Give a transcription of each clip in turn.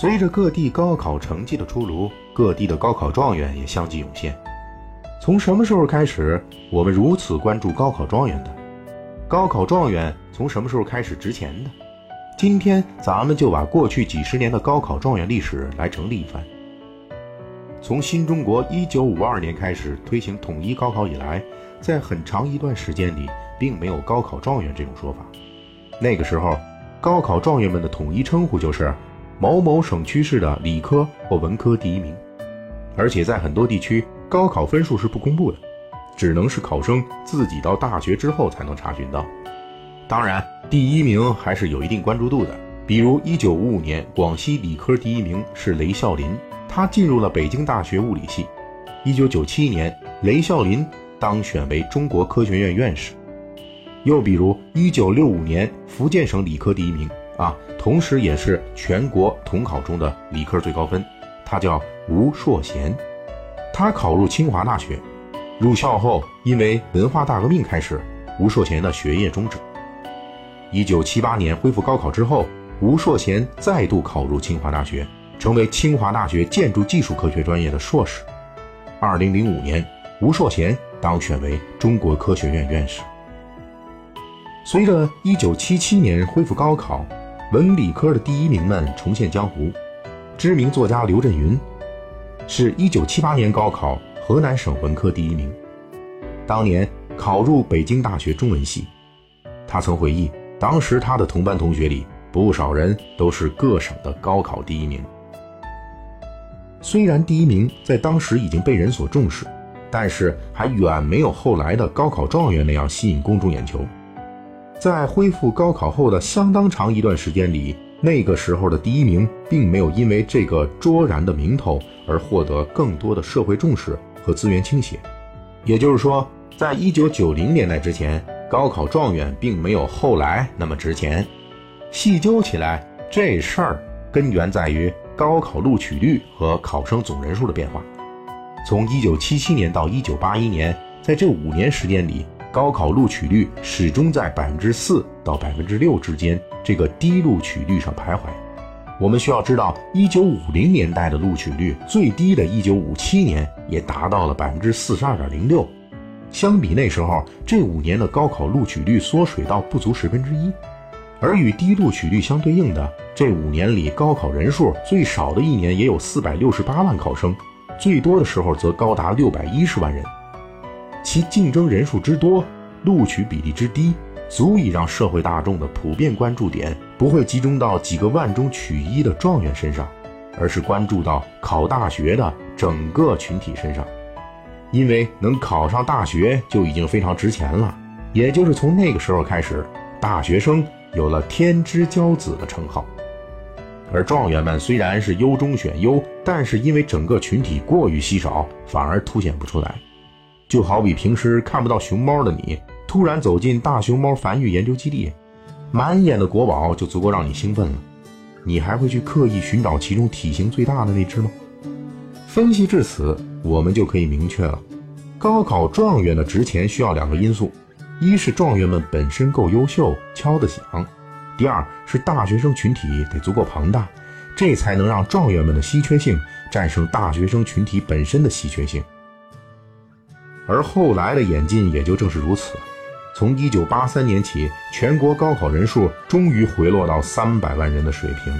随着各地高考成绩的出炉，各地的高考状元也相继涌现。从什么时候开始，我们如此关注高考状元的？高考状元从什么时候开始值钱的？今天咱们就把过去几十年的高考状元历史来整理一番。从新中国一九五二年开始推行统一高考以来，在很长一段时间里，并没有高考状元这种说法。那个时候，高考状元们的统一称呼就是某某省区市的理科或文科第一名，而且在很多地区，高考分数是不公布的，只能是考生自己到大学之后才能查询到。当然，第一名还是有一定关注度的，比如一九五五年广西理科第一名是雷孝林。他进入了北京大学物理系。一九九七年，雷孝林当选为中国科学院院士。又比如，一九六五年，福建省理科第一名啊，同时也是全国统考中的理科最高分，他叫吴硕贤。他考入清华大学。入校后，因为文化大革命开始，吴硕贤的学业终止。一九七八年恢复高考之后，吴硕贤再度考入清华大学。成为清华大学建筑技术科学专业的硕士。二零零五年，吴硕贤当选为中国科学院院士。随着一九七七年恢复高考，文理科的第一名们重现江湖。知名作家刘震云是一九七八年高考河南省文科第一名，当年考入北京大学中文系。他曾回忆，当时他的同班同学里不少人都是各省的高考第一名。虽然第一名在当时已经被人所重视，但是还远没有后来的高考状元那样吸引公众眼球。在恢复高考后的相当长一段时间里，那个时候的第一名并没有因为这个卓然的名头而获得更多的社会重视和资源倾斜。也就是说，在一九九零年代之前，高考状元并没有后来那么值钱。细究起来，这事儿根源在于。高考录取率和考生总人数的变化，从一九七七年到一九八一年，在这五年时间里，高考录取率始终在百分之四到百分之六之间这个低录取率上徘徊。我们需要知道，一九五零年代的录取率最低的一九五七年也达到了百分之四十二点零六，相比那时候，这五年的高考录取率缩水到不足十分之一。而与低录取率相对应的，这五年里高考人数最少的一年也有四百六十八万考生，最多的时候则高达六百一十万人。其竞争人数之多，录取比例之低，足以让社会大众的普遍关注点不会集中到几个万中取一的状元身上，而是关注到考大学的整个群体身上。因为能考上大学就已经非常值钱了，也就是从那个时候开始，大学生。有了“天之骄子”的称号，而状元们虽然是优中选优，但是因为整个群体过于稀少，反而凸显不出来。就好比平时看不到熊猫的你，突然走进大熊猫繁育研究基地，满眼的国宝就足够让你兴奋了。你还会去刻意寻找其中体型最大的那只吗？分析至此，我们就可以明确了：高考状元的值钱需要两个因素。一是状元们本身够优秀，敲得响；第二是大学生群体得足够庞大，这才能让状元们的稀缺性战胜大学生群体本身的稀缺性。而后来的演进也就正是如此。从1983年起，全国高考人数终于回落到300万人的水平。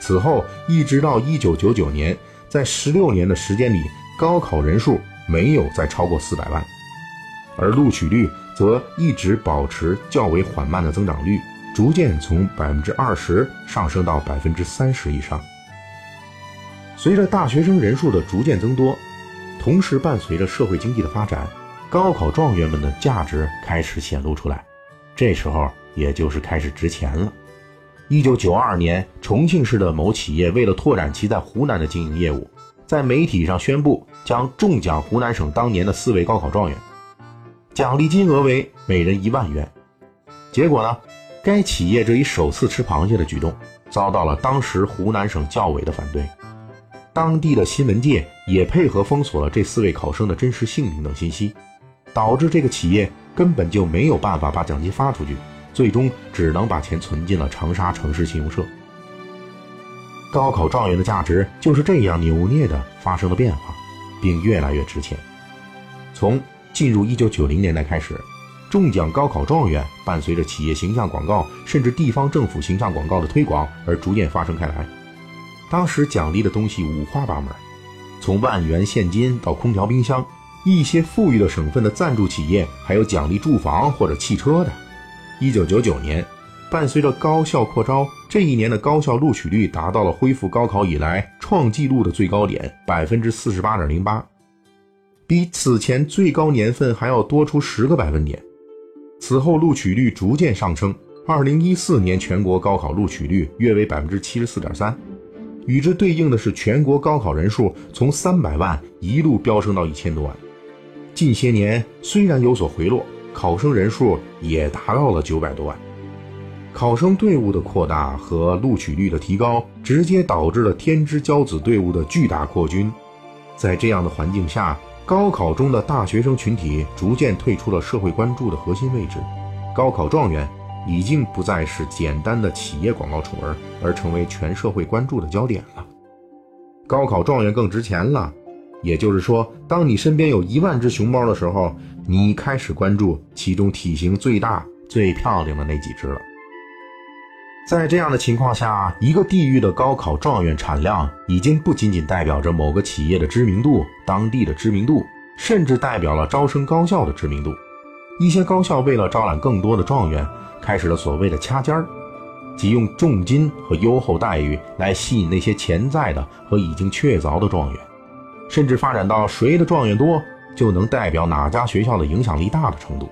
此后一直到1999年，在16年的时间里，高考人数没有再超过400万，而录取率。则一直保持较为缓慢的增长率，逐渐从百分之二十上升到百分之三十以上。随着大学生人数的逐渐增多，同时伴随着社会经济的发展，高考状元们的价值开始显露出来。这时候，也就是开始值钱了。一九九二年，重庆市的某企业为了拓展其在湖南的经营业务，在媒体上宣布将中奖湖南省当年的四位高考状元。奖励金额为每人一万元，结果呢？该企业这一首次吃螃蟹的举动，遭到了当时湖南省教委的反对，当地的新闻界也配合封锁了这四位考生的真实姓名等信息，导致这个企业根本就没有办法把奖金发出去，最终只能把钱存进了长沙城市信用社。高考状元的价值就是这样扭捏的发生了变化，并越来越值钱。从进入1990年代开始，中奖高考状元伴随着企业形象广告，甚至地方政府形象广告的推广而逐渐发生开来。当时奖励的东西五花八门，从万元现金到空调、冰箱，一些富裕的省份的赞助企业还有奖励住房或者汽车的。1999年。伴随着高校扩招，这一年的高校录取率达到了恢复高考以来创纪录的最高点，百分之四十八点零八，比此前最高年份还要多出十个百分点。此后录取率逐渐上升，二零一四年全国高考录取率约为百分之七十四点三，与之对应的是全国高考人数从三百万一路飙升到一千多万。近些年虽然有所回落，考生人数也达到了九百多万。考生队伍的扩大和录取率的提高，直接导致了天之骄子队伍的巨大扩军。在这样的环境下，高考中的大学生群体逐渐退出了社会关注的核心位置。高考状元已经不再是简单的企业广告宠儿，而成为全社会关注的焦点了。高考状元更值钱了，也就是说，当你身边有一万只熊猫的时候，你开始关注其中体型最大、最漂亮的那几只了。在这样的情况下，一个地域的高考状元产量已经不仅仅代表着某个企业的知名度、当地的知名度，甚至代表了招生高校的知名度。一些高校为了招揽更多的状元，开始了所谓的掐尖儿，即用重金和优厚待遇来吸引那些潜在的和已经确凿的状元，甚至发展到谁的状元多，就能代表哪家学校的影响力大的程度。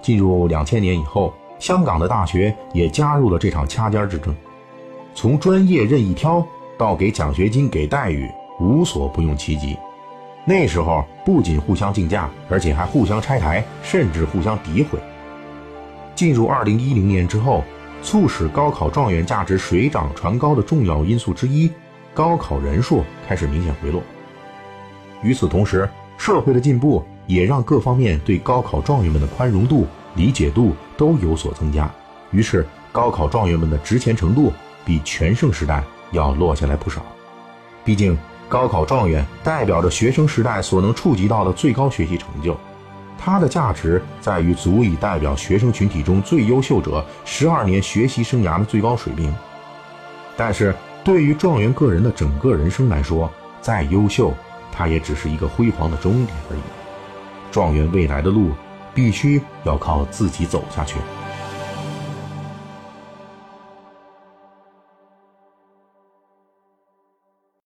进入两千年以后。香港的大学也加入了这场掐尖之争，从专业任意挑到给奖学金、给待遇，无所不用其极。那时候不仅互相竞价，而且还互相拆台，甚至互相诋毁。进入二零一零年之后，促使高考状元价值水涨船高的重要因素之一，高考人数开始明显回落。与此同时，社会的进步也让各方面对高考状元们的宽容度。理解度都有所增加，于是高考状元们的值钱程度比全盛时代要落下来不少。毕竟，高考状元代表着学生时代所能触及到的最高学习成就，它的价值在于足以代表学生群体中最优秀者十二年学习生涯的最高水平。但是，对于状元个人的整个人生来说，再优秀，它也只是一个辉煌的终点而已。状元未来的路。必须要靠自己走下去。